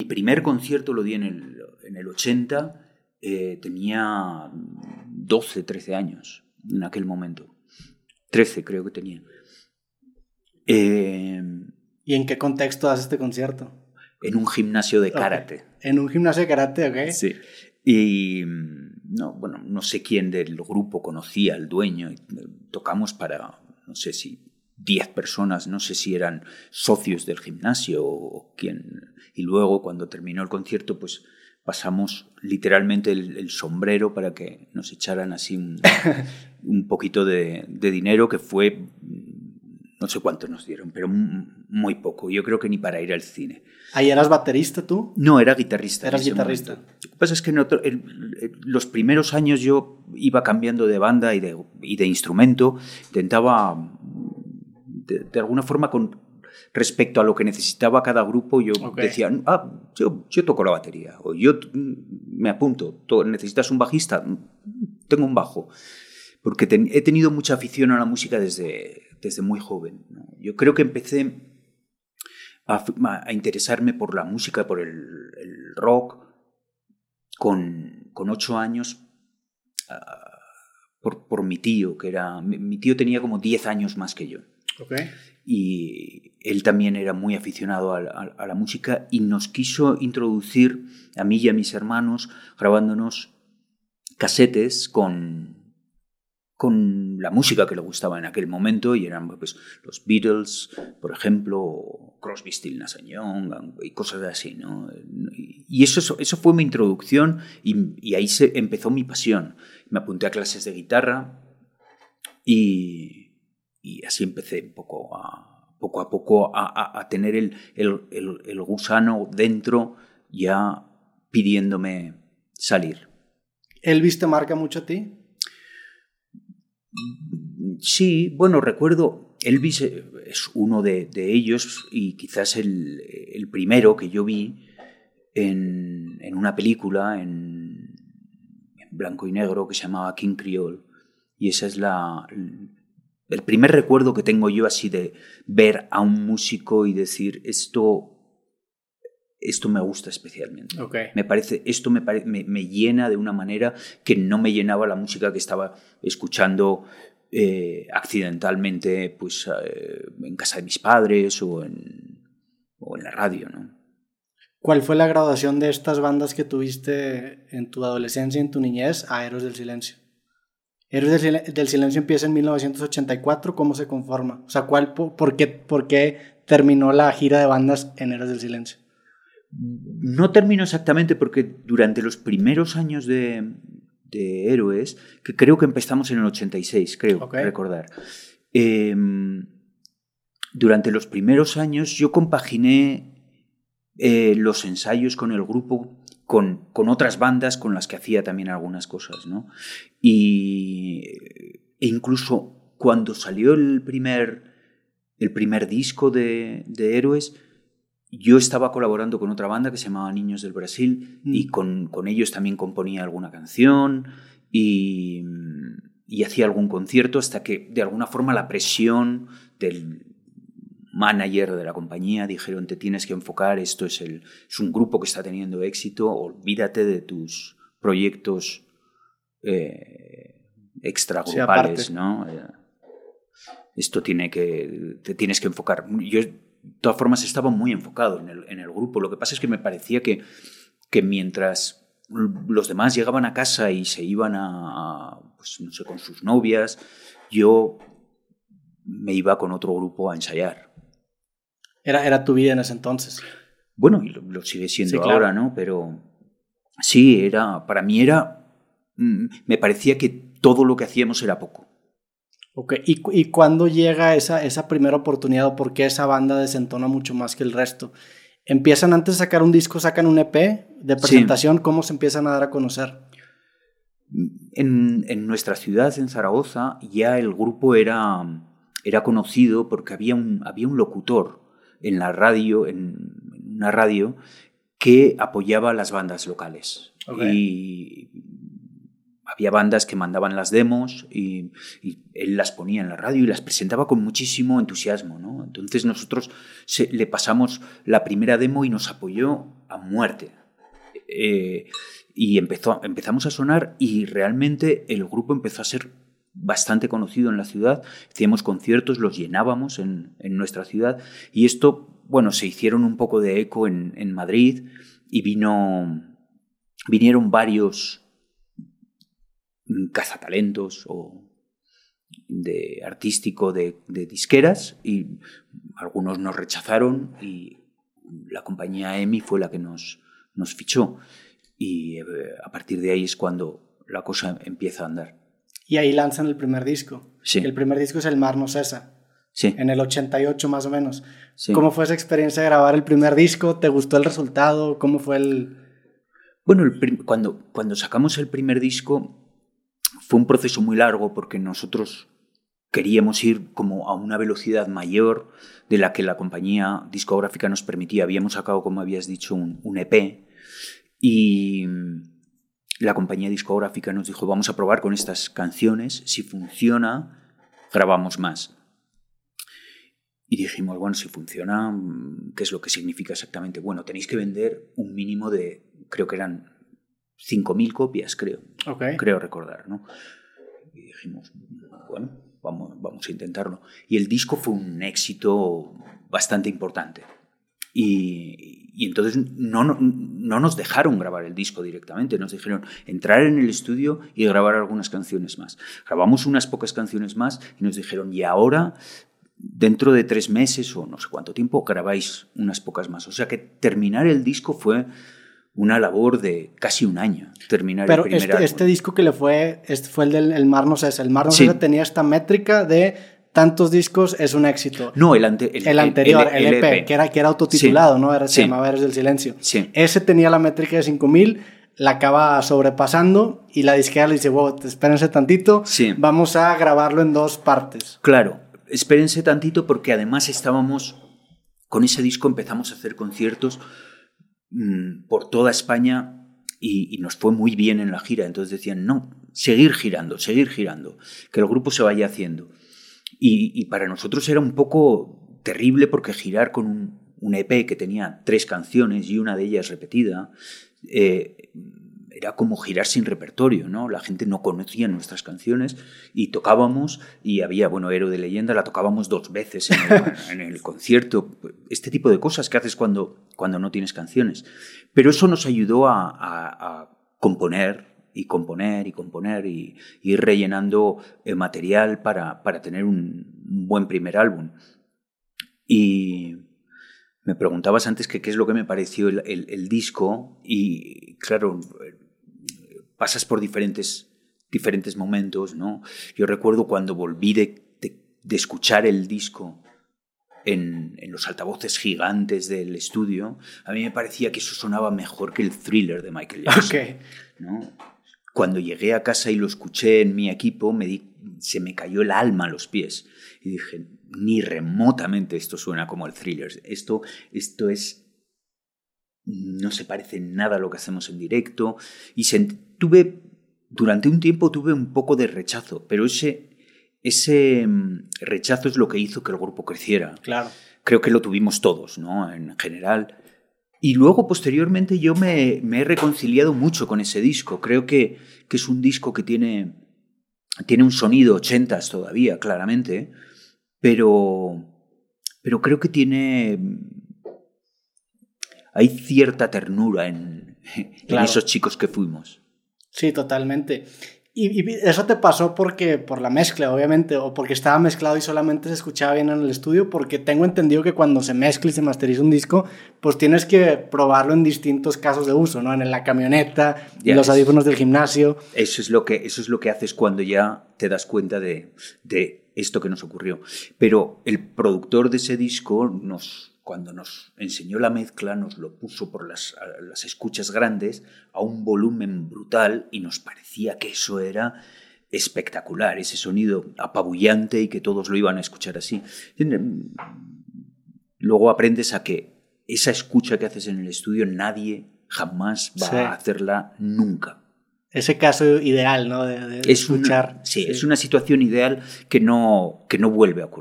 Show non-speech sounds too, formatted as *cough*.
Mi primer concierto lo di en el, en el 80, eh, tenía 12, 13 años en aquel momento. 13 creo que tenía. Eh, ¿Y en qué contexto haces este concierto? En un gimnasio de karate. En un gimnasio de karate, ok. Sí. Y no, bueno, no sé quién del grupo conocía al dueño. Tocamos para, no sé si 10 personas, no sé si eran socios del gimnasio o quién. Y luego cuando terminó el concierto, pues pasamos literalmente el, sombrero para que nos echaran así un, *laughs* poquito de, dinero que fue, no sé cuánto nos dieron, pero muy poco. Yo creo que ni para ir al cine. ¿Ahí eras baterista tú? No, era guitarrista. Eras guitarrista. Lo que pasa es que en los primeros años yo iba cambiando de banda y de, y de instrumento, intentaba de, alguna forma con respecto a lo que necesitaba cada grupo, yo decía, ah, yo, yo, toco la batería, o yo me apunto, necesitas un bajista, tengo un bajo, porque he tenido mucha afición a la música desde, desde muy joven. Yo creo que empecé a, a, interesarme por la música, por el, rock, con, con, ocho años. Ah, por, por, mi tío, que era. Mi, tío tenía como diez años más que yo. Y él también era muy aficionado a, la música y nos quiso introducir a mí y a mis hermanos grabándonos casetes con, con la música que le gustaba en aquel momento y eran pues, los Beatles, por ejemplo, Crosby, Still, Nash Young y cosas así, ¿no? Y eso, eso fue mi introducción y, y ahí se empezó mi pasión. Me apunté a clases de guitarra y y así empecé un poco a, poco a poco a, a, tener el, el, el, gusano dentro ya pidiéndome salir. ¿Elvis te marca mucho a ti? Sí, bueno, recuerdo, Elvis es uno de, de ellos y quizás el, el, primero que yo vi en, en una película en, en, blanco y negro que se llamaba King Creole. Y esa es la, el primer recuerdo que tengo yo así de ver a un músico y decir esto esto me gusta especialmente. Me parece, esto me, me, llena de una manera que no me llenaba la música que estaba escuchando eh, accidentalmente pues, eh, en casa de mis padres o en, o en la radio. ¿no? ¿Cuál fue la graduación de estas bandas que tuviste en tu adolescencia, en tu niñez, a Héroes del Silencio? Héroes del Silencio empieza en 1984, ¿cómo se conforma? O sea, ¿cuál, por, qué, ¿por qué terminó la gira de bandas en Héroes del Silencio? No terminó exactamente porque durante los primeros años de, de Héroes, que creo que empezamos en el 86, creo recordar, em, durante los primeros años yo compaginé eh, los ensayos con el grupo con, con, otras bandas con las que hacía también algunas cosas, ¿no? Y, e incluso cuando salió el primer, el primer disco de, de, Héroes, yo estaba colaborando con otra banda que se llamaba Niños del Brasil y mm. con, con ellos también componía alguna canción y, y hacía algún concierto hasta que de alguna forma la presión del, manager de la compañía dijeron te tienes que enfocar, esto es, el, es un grupo que está teniendo éxito, olvídate de tus proyectos eh, extragrupales, ¿no? Eh, esto tiene que, te tienes que enfocar. Yo, de todas formas, estaba muy enfocado en el, en el grupo. Lo que pasa es que me parecía que, que mientras los demás llegaban a casa y se iban a, pues, no sé, con sus novias, yo me iba con otro grupo a ensayar. Era, era tu vida en ese entonces. Bueno, y lo, sigue siendo ahora, ¿no? Pero sí, era, para mí era, mm, me parecía que todo lo que hacíamos era poco. Ok, ¿y, y cuándo llega esa, esa primera oportunidad o por qué esa banda desentona mucho más que el resto? ¿Empiezan antes de sacar un disco, sacan un EP de presentación? ¿Cómo se empiezan a dar a conocer? En, en, nuestra ciudad, en Zaragoza, ya el grupo era, era conocido porque había un, había un locutor en la radio, en una radio, que apoyaba a las bandas locales. Y había bandas que mandaban las demos y, él las ponía en la radio y las presentaba con muchísimo entusiasmo. ¿no? Entonces nosotros le pasamos la primera demo y nos apoyó a muerte. Eh, y empezó, empezamos a sonar y realmente el grupo empezó a ser bastante conocido en la ciudad. Hacíamos conciertos, los llenábamos en, en nuestra ciudad y esto, bueno, se hicieron un poco de eco en, en Madrid y vino, vinieron varios cazatalentos o de artístico de, disqueras y algunos nos rechazaron y la compañía EMI fue la que nos, nos fichó y eh, a partir de ahí es cuando la cosa empieza a andar. Y ahí lanzan el primer disco. Sí. El primer disco es El Mar no cesa. Sí. En el 88 más o menos. ¿Cómo fue esa experiencia de grabar el primer disco? ¿Te gustó el resultado? ¿Cómo fue el...? Bueno, cuando, cuando sacamos el primer disco fue un proceso muy largo porque nosotros queríamos ir como a una velocidad mayor de la que la compañía discográfica nos permitía. Habíamos sacado, como habías dicho, un, EP y la compañía discográfica nos dijo, vamos a probar con estas canciones, si funciona, grabamos más. Y dijimos, bueno, si funciona, ¿qué es lo que significa exactamente? Bueno, tenéis que vender un mínimo de, creo que eran 5.000 copias, creo. Creo recordar, ¿no? Y dijimos, bueno, vamos, vamos a intentarlo. Y el disco fue un éxito bastante importante. Y, y entonces no, no, no, nos dejaron grabar el disco directamente, nos dijeron entrar en el estudio y grabar algunas canciones más. Grabamos unas pocas canciones más y nos dijeron, y ahora, dentro de tres meses o no sé cuánto tiempo, grabáis unas pocas más. O sea que terminar el disco fue una labor de casi un año terminar Pero el primer este, este disco que le fue, este fue el del el Mar No Cesa. El Mar No Cesa tenía esta métrica de tantos discos es un éxito. No, el, el, anterior, el, EP, e que era, que era autotitulado, ¿no? Era, Se llamaba Eres del Silencio. Sí. Ese tenía la métrica de 5000, la acaba sobrepasando y la disquera le dice, wow, espérense tantito, vamos a grabarlo en dos partes. Claro, espérense tantito porque además estábamos, con ese disco empezamos a hacer conciertos Mm, por toda España y, nos fue muy bien en la gira. Entonces decían, no, seguir girando, seguir girando, que el grupo se vaya haciendo. Y, para nosotros era un poco terrible porque girar con un, un, EP que tenía tres canciones y una de ellas repetida, eh, era como girar sin repertorio, ¿no? La gente no conocía nuestras canciones y tocábamos y había, bueno, Héroe de Leyenda, la tocábamos dos veces en el, *laughs* concierto, este tipo de cosas que haces cuando, cuando no tienes canciones. Pero eso nos ayudó a, componer y componer y componer y, ir rellenando eh, material para, para tener un, buen primer álbum. Y me preguntabas antes que qué es lo que me pareció el, el, disco y claro, pasas por diferentes, diferentes momentos, ¿no? Yo recuerdo cuando volví de, de, escuchar el disco en, en, los altavoces gigantes del estudio, a mí me parecía que eso sonaba mejor que el thriller de Michael Jackson. ¿no? Cuando llegué a casa y lo escuché en mi equipo, me di, se me cayó el alma a los pies. Y dije, ni remotamente esto suena como el thriller. Esto, esto es no se parece nada a lo que hacemos en directo. Y tuve, durante un tiempo tuve un poco de rechazo, pero ese, ese mm, rechazo es lo que hizo que el grupo creciera. Claro. Creo que lo tuvimos todos, ¿no? En general. Y luego, posteriormente, yo me, he reconciliado mucho con ese disco. Creo que, que es un disco que tiene, tiene un sonido ochentas todavía, claramente, pero, pero creo que tiene hay cierta ternura en, esos chicos que fuimos. Sí, totalmente. Y, eso te pasó porque por la mezcla, obviamente, o porque estaba mezclado y solamente se escuchaba bien en el estudio, porque tengo entendido que cuando se mezcla y se masteriza un disco, pues tienes que probarlo en distintos casos de uso, ¿no? En la camioneta, en los audífonos del gimnasio. Eso es lo que, eso es lo que haces cuando ya te das cuenta de, de esto que nos ocurrió. Pero el productor de ese disco nos, cuando nos enseñó la mezcla, nos lo puso por las, las, escuchas grandes a un volumen brutal y nos parecía que eso era espectacular, ese sonido apabullante y que todos lo iban a escuchar así. Luego aprendes a que esa escucha que haces en el estudio nadie jamás va a hacerla nunca. ese caso ideal, ¿no? De, es escuchar. sí, es una situación ideal que no, que no vuelve a ocurrir.